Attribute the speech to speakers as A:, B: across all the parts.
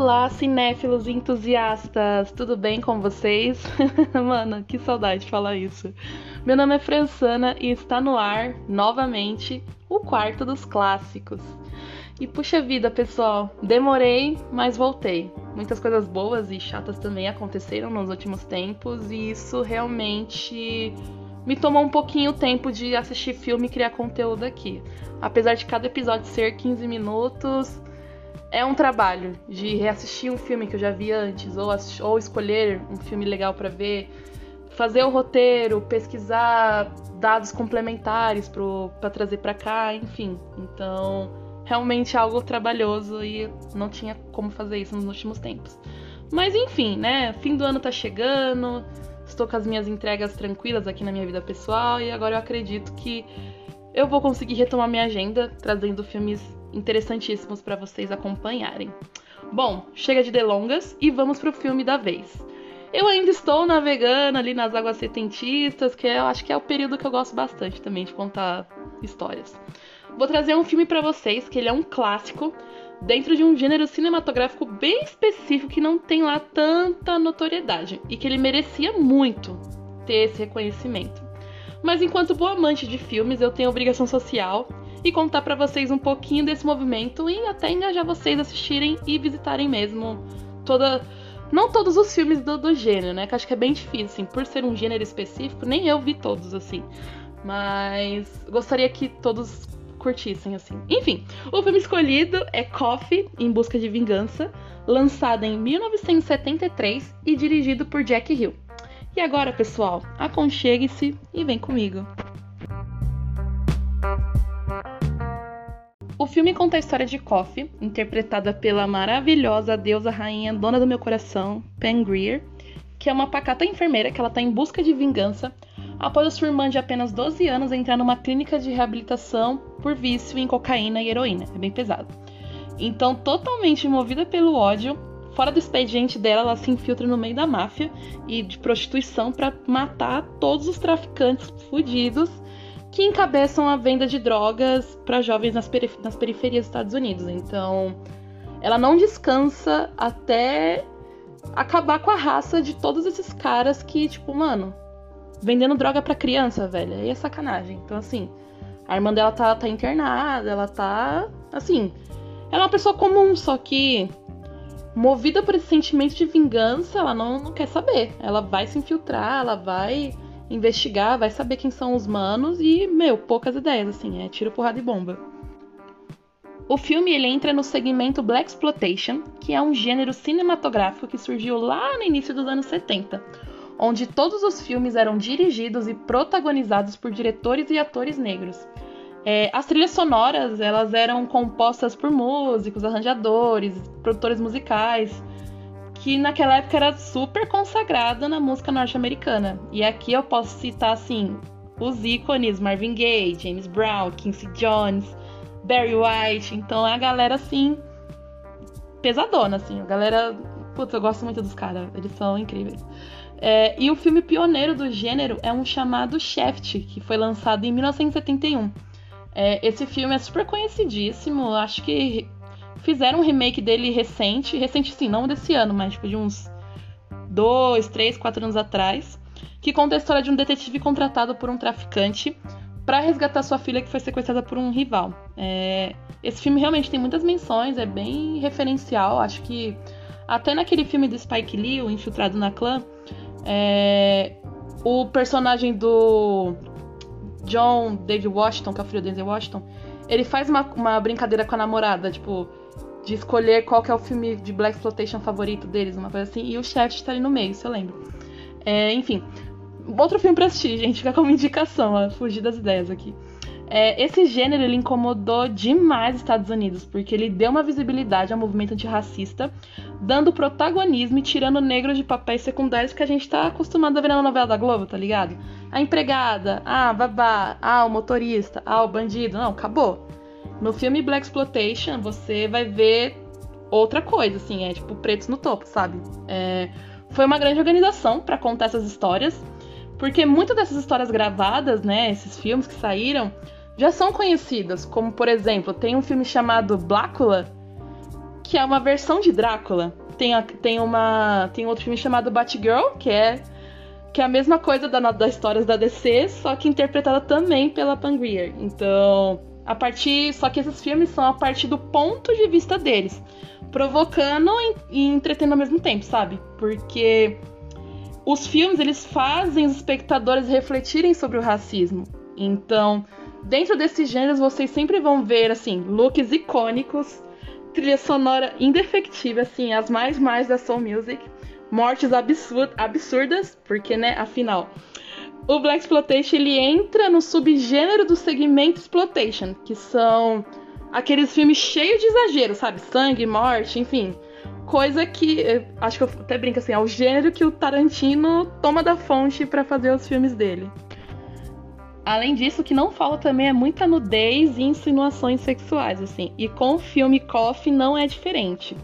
A: Olá, cinéfilos e entusiastas! Tudo bem com vocês? Mano, que saudade de falar isso. Meu nome é Fransana e está no ar, novamente, o quarto dos clássicos. E puxa vida, pessoal, demorei, mas voltei. Muitas coisas boas e chatas também aconteceram nos últimos tempos e isso realmente me tomou um pouquinho tempo de assistir filme e criar conteúdo aqui. Apesar de cada episódio ser 15 minutos, é um trabalho de reassistir um filme que eu já vi antes, ou, ou escolher um filme legal para ver, fazer o roteiro, pesquisar dados complementares para trazer para cá, enfim. Então, realmente é algo trabalhoso e não tinha como fazer isso nos últimos tempos. Mas enfim, né? Fim do ano tá chegando, estou com as minhas entregas tranquilas aqui na minha vida pessoal e agora eu acredito que eu vou conseguir retomar minha agenda trazendo filmes interessantíssimos para vocês acompanharem. Bom, chega de delongas e vamos pro filme da vez. Eu ainda estou navegando ali nas águas setentistas, que eu acho que é o período que eu gosto bastante também de contar histórias. Vou trazer um filme para vocês que ele é um clássico dentro de um gênero cinematográfico bem específico que não tem lá tanta notoriedade e que ele merecia muito ter esse reconhecimento. Mas enquanto boa amante de filmes, eu tenho obrigação social e contar para vocês um pouquinho desse movimento e até engajar vocês a assistirem e visitarem mesmo toda não todos os filmes do, do gênero, né? Que acho que é bem difícil, assim, por ser um gênero específico, nem eu vi todos, assim. Mas gostaria que todos curtissem, assim. Enfim, o filme escolhido é Coffee, Em Busca de Vingança, lançado em 1973 e dirigido por Jack Hill. E agora, pessoal, aconchegue-se e vem comigo. O filme conta a história de Coffee, interpretada pela maravilhosa deusa rainha dona do meu coração, Pen Greer, que é uma pacata enfermeira que ela está em busca de vingança após a sua irmã de apenas 12 anos entrar numa clínica de reabilitação por vício em cocaína e heroína. É bem pesado. Então, totalmente movida pelo ódio, fora do expediente dela, ela se infiltra no meio da máfia e de prostituição para matar todos os traficantes fudidos que encabeçam a venda de drogas para jovens nas, perif nas periferias dos Estados Unidos. Então, ela não descansa até acabar com a raça de todos esses caras que, tipo, mano, vendendo droga para criança, velho. Aí é sacanagem. Então, assim, a irmã dela tá, tá internada, ela tá. Assim, ela é uma pessoa comum, só que movida por esse sentimento de vingança, ela não, não quer saber. Ela vai se infiltrar, ela vai investigar, vai saber quem são os manos e, meu, poucas ideias, assim, é tiro, porrada e bomba. O filme ele entra no segmento Black Exploitation, que é um gênero cinematográfico que surgiu lá no início dos anos 70, onde todos os filmes eram dirigidos e protagonizados por diretores e atores negros. É, as trilhas sonoras elas eram compostas por músicos, arranjadores, produtores musicais, que naquela época era super consagrada na música norte-americana. E aqui eu posso citar assim os ícones Marvin Gaye, James Brown, Quincy Jones, Barry White. Então é a galera assim pesadona assim, a galera, putz, eu gosto muito dos caras, eles são incríveis. É, e o filme pioneiro do gênero é um chamado Shaft, que foi lançado em 1971. É, esse filme é super conhecidíssimo, acho que Fizeram um remake dele recente, recente sim, não desse ano, mas tipo de uns dois, três, quatro anos atrás, que conta a história de um detetive contratado por um traficante para resgatar sua filha que foi sequestrada por um rival. É... Esse filme realmente tem muitas menções, é bem referencial. Acho que até naquele filme do Spike Lee, o Infiltrado na Clã, é... o personagem do John David Washington, que é o filho do Denzel Washington, ele faz uma, uma brincadeira com a namorada, tipo, de escolher qual que é o filme de Black Exploitation favorito deles, uma coisa assim, e o Shaft tá ali no meio, se eu lembro. É, enfim, outro filme pra assistir, gente, fica como indicação, ó, fugir das ideias aqui. É, esse gênero ele incomodou demais os Estados Unidos, porque ele deu uma visibilidade ao movimento antirracista, dando protagonismo e tirando negros de papéis secundários que a gente tá acostumado a ver na novela da Globo, tá ligado? A empregada, ah, babá, ah, o motorista, ah, o bandido. Não, acabou. No filme Black Exploitation, você vai ver outra coisa, assim, é tipo pretos no topo, sabe? É, foi uma grande organização para contar essas histórias, porque muitas dessas histórias gravadas, né, esses filmes que saíram, já são conhecidas, como por exemplo, tem um filme chamado Blácula, que é uma versão de Drácula. Tem, a, tem, uma, tem outro filme chamado Batgirl, que é, que é a mesma coisa da, das histórias da DC, só que interpretada também pela Pangreer. Então, a partir. Só que esses filmes são a partir do ponto de vista deles. Provocando e, entretendo ao mesmo tempo, sabe? Porque os filmes eles fazem os espectadores refletirem sobre o racismo. Então, dentro desses gêneros, vocês sempre vão ver assim looks icônicos, trilha sonora indefectível, assim, as mais mais da soul music, mortes absurd absurdas, porque né, afinal, o Black Exploitation ele entra no subgênero do segmento exploitation, que são aqueles filmes cheios de exagero, sabe? Sangue, morte, enfim coisa que acho que eu até brinco assim, é o gênero que o Tarantino toma da fonte para fazer os filmes dele. Além disso, o que não fala também é muita nudez e insinuações sexuais, assim. E com o filme Coffee não é diferente.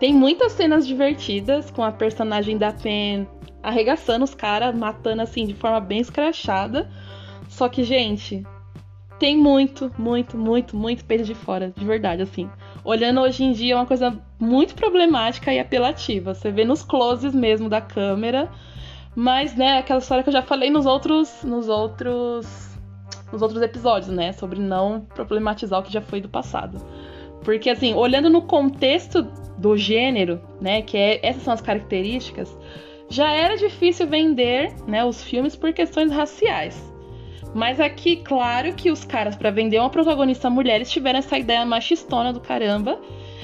A: Tem muitas cenas divertidas com a personagem da Pen arregaçando os caras, matando assim de forma bem escrachada. Só que, gente, tem muito, muito, muito, muito peito de fora, de verdade, assim olhando hoje em dia é uma coisa muito problemática e apelativa. Você vê nos closes mesmo da câmera. Mas, né, aquela história que eu já falei nos outros. nos outros. nos outros episódios, né? Sobre não problematizar o que já foi do passado. Porque, assim, olhando no contexto do gênero, né, que é, essas são as características, já era difícil vender né, os filmes por questões raciais. Mas aqui, claro que os caras, para vender uma protagonista mulher, eles tiveram essa ideia machistona do caramba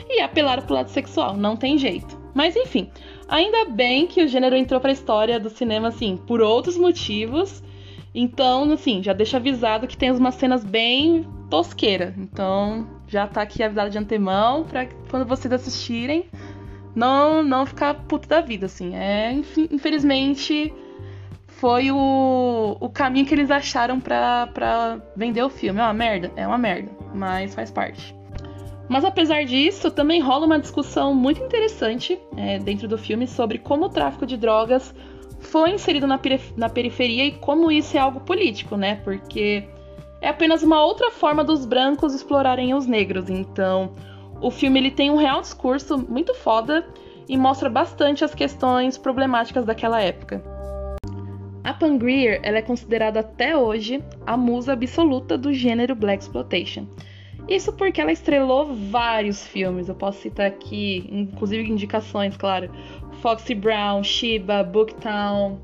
A: e apelaram pro lado sexual, não tem jeito. Mas enfim, ainda bem que o gênero entrou pra história do cinema, assim, por outros motivos. Então, assim, já deixa avisado que tem umas cenas bem tosqueira. Então, já tá aqui avisado de antemão pra quando vocês assistirem, não não ficar puto da vida, assim. É, infelizmente, foi o, o caminho que eles acharam para vender o filme. É uma merda? É uma merda, mas faz parte. Mas apesar disso, também rola uma discussão muito interessante é, dentro do filme sobre como o tráfico de drogas foi inserido na, na periferia e como isso é algo político, né? Porque é apenas uma outra forma dos brancos explorarem os negros. Então, o filme ele tem um real discurso muito foda e mostra bastante as questões problemáticas daquela época. A Pangreer ela é considerada até hoje a musa absoluta do gênero Black Exploitation. Isso porque ela estrelou vários filmes, eu posso citar aqui, inclusive indicações, claro. Foxy Brown, Shiba, Booktown.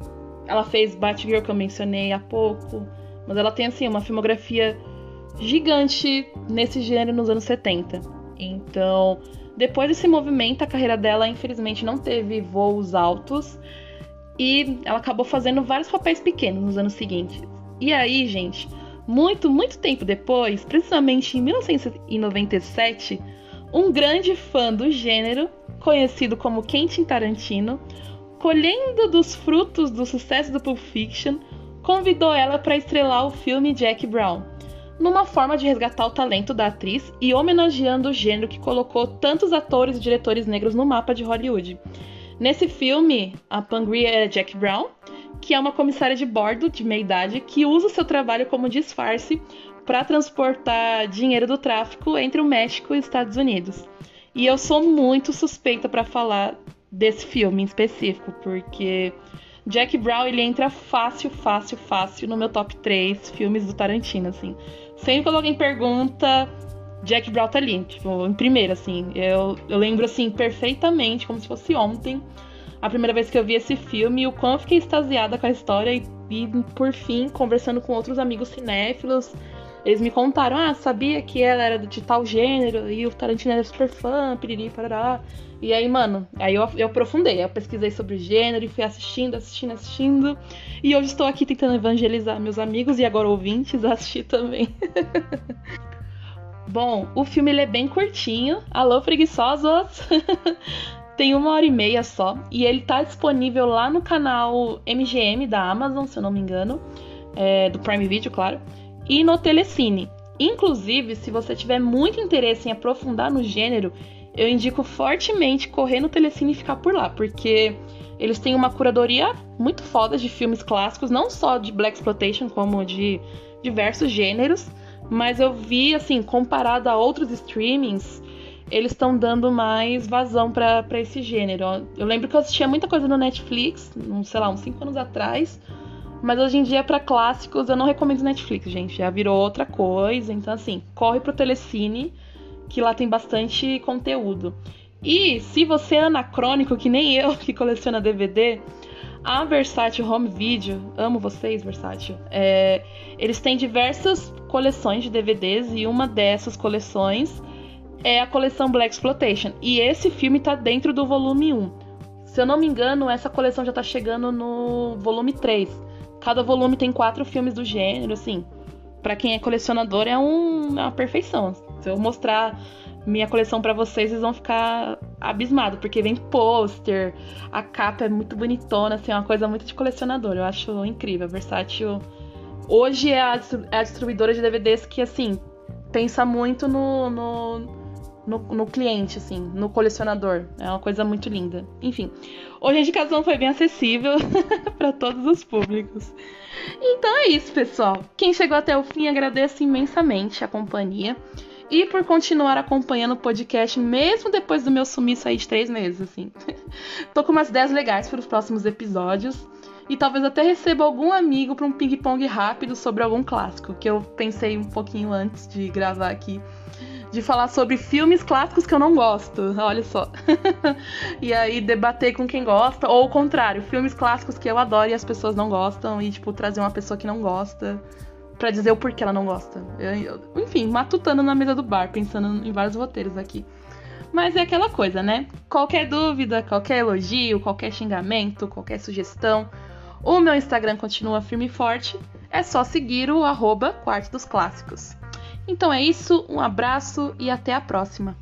A: Ela fez Batgirl que eu mencionei há pouco, mas ela tem assim uma filmografia gigante nesse gênero nos anos 70. Então, depois desse movimento, a carreira dela infelizmente não teve voos altos e ela acabou fazendo vários papéis pequenos nos anos seguintes. E aí, gente, muito, muito tempo depois, precisamente em 1997, um grande fã do gênero, conhecido como Quentin Tarantino, colhendo dos frutos do sucesso do Pulp Fiction, convidou ela para estrelar o filme Jack Brown, numa forma de resgatar o talento da atriz e homenageando o gênero que colocou tantos atores e diretores negros no mapa de Hollywood. Nesse filme, a Pangria é Jack Brown, que é uma comissária de bordo de meia idade que usa o seu trabalho como disfarce para transportar dinheiro do tráfico entre o México e os Estados Unidos. E eu sou muito suspeita para falar desse filme em específico, porque Jack Brown ele entra fácil, fácil, fácil no meu top 3 filmes do Tarantino, assim. Sempre quando alguém pergunta, Jack Brown tá ali, tipo, em primeira, assim. Eu, eu lembro, assim, perfeitamente, como se fosse ontem, a primeira vez que eu vi esse filme, o quão eu fiquei extasiada com a história e, e, por fim, conversando com outros amigos cinéfilos, eles me contaram, ah, sabia que ela era de tal gênero, e o Tarantino era super fã, piriri, parará. E aí, mano, aí eu, eu aprofundei, eu pesquisei sobre o gênero e fui assistindo, assistindo, assistindo. E hoje estou aqui tentando evangelizar meus amigos e agora ouvintes a assistir também. Bom, o filme é bem curtinho. Alô, preguiçosos! Tem uma hora e meia só. E ele tá disponível lá no canal MGM da Amazon, se eu não me engano. É, do Prime Video, claro. E no Telecine. Inclusive, se você tiver muito interesse em aprofundar no gênero, eu indico fortemente correr no Telecine e ficar por lá, porque eles têm uma curadoria muito foda de filmes clássicos, não só de Black Exploitation, como de diversos gêneros. Mas eu vi, assim, comparado a outros streamings, eles estão dando mais vazão para esse gênero. Eu lembro que eu assistia muita coisa no Netflix, sei lá, uns 5 anos atrás. Mas hoje em dia, para clássicos, eu não recomendo Netflix, gente. Já virou outra coisa. Então, assim, corre pro Telecine, que lá tem bastante conteúdo. E se você é anacrônico, que nem eu, que coleciona DVD, a Versátil Home Video, amo vocês, Versátil, é, eles têm diversas coleções de DVDs e uma dessas coleções é a coleção Black Exploitation. E esse filme tá dentro do volume 1. Se eu não me engano, essa coleção já tá chegando no volume 3. Cada volume tem quatro filmes do gênero, assim. para quem é colecionador é, um, é uma perfeição. Se eu mostrar minha coleção para vocês, vocês vão ficar abismados, porque vem pôster, a capa é muito bonitona, assim, é uma coisa muito de colecionador. Eu acho incrível, versátil. Hoje é a, é a distribuidora de DVDs que, assim, pensa muito no, no, no, no, cliente, assim, no colecionador. É uma coisa muito linda. Enfim, hoje a indicação foi bem acessível para todos os públicos. Então é isso, pessoal. Quem chegou até o fim, agradeço imensamente a companhia e por continuar acompanhando o podcast mesmo depois do meu sumiço aí de três meses, assim. Tô com umas ideias legais para os próximos episódios e talvez até receba algum amigo para um ping-pong rápido sobre algum clássico, que eu pensei um pouquinho antes de gravar aqui. De falar sobre filmes clássicos que eu não gosto, olha só. e aí debater com quem gosta, ou o contrário, filmes clássicos que eu adoro e as pessoas não gostam, e tipo, trazer uma pessoa que não gosta para dizer o porquê ela não gosta. Eu, eu, enfim, matutando na mesa do bar, pensando em vários roteiros aqui. Mas é aquela coisa, né? Qualquer dúvida, qualquer elogio, qualquer xingamento, qualquer sugestão, o meu Instagram continua firme e forte. É só seguir o arroba Quarto dos Clássicos. Então é isso, um abraço e até a próxima.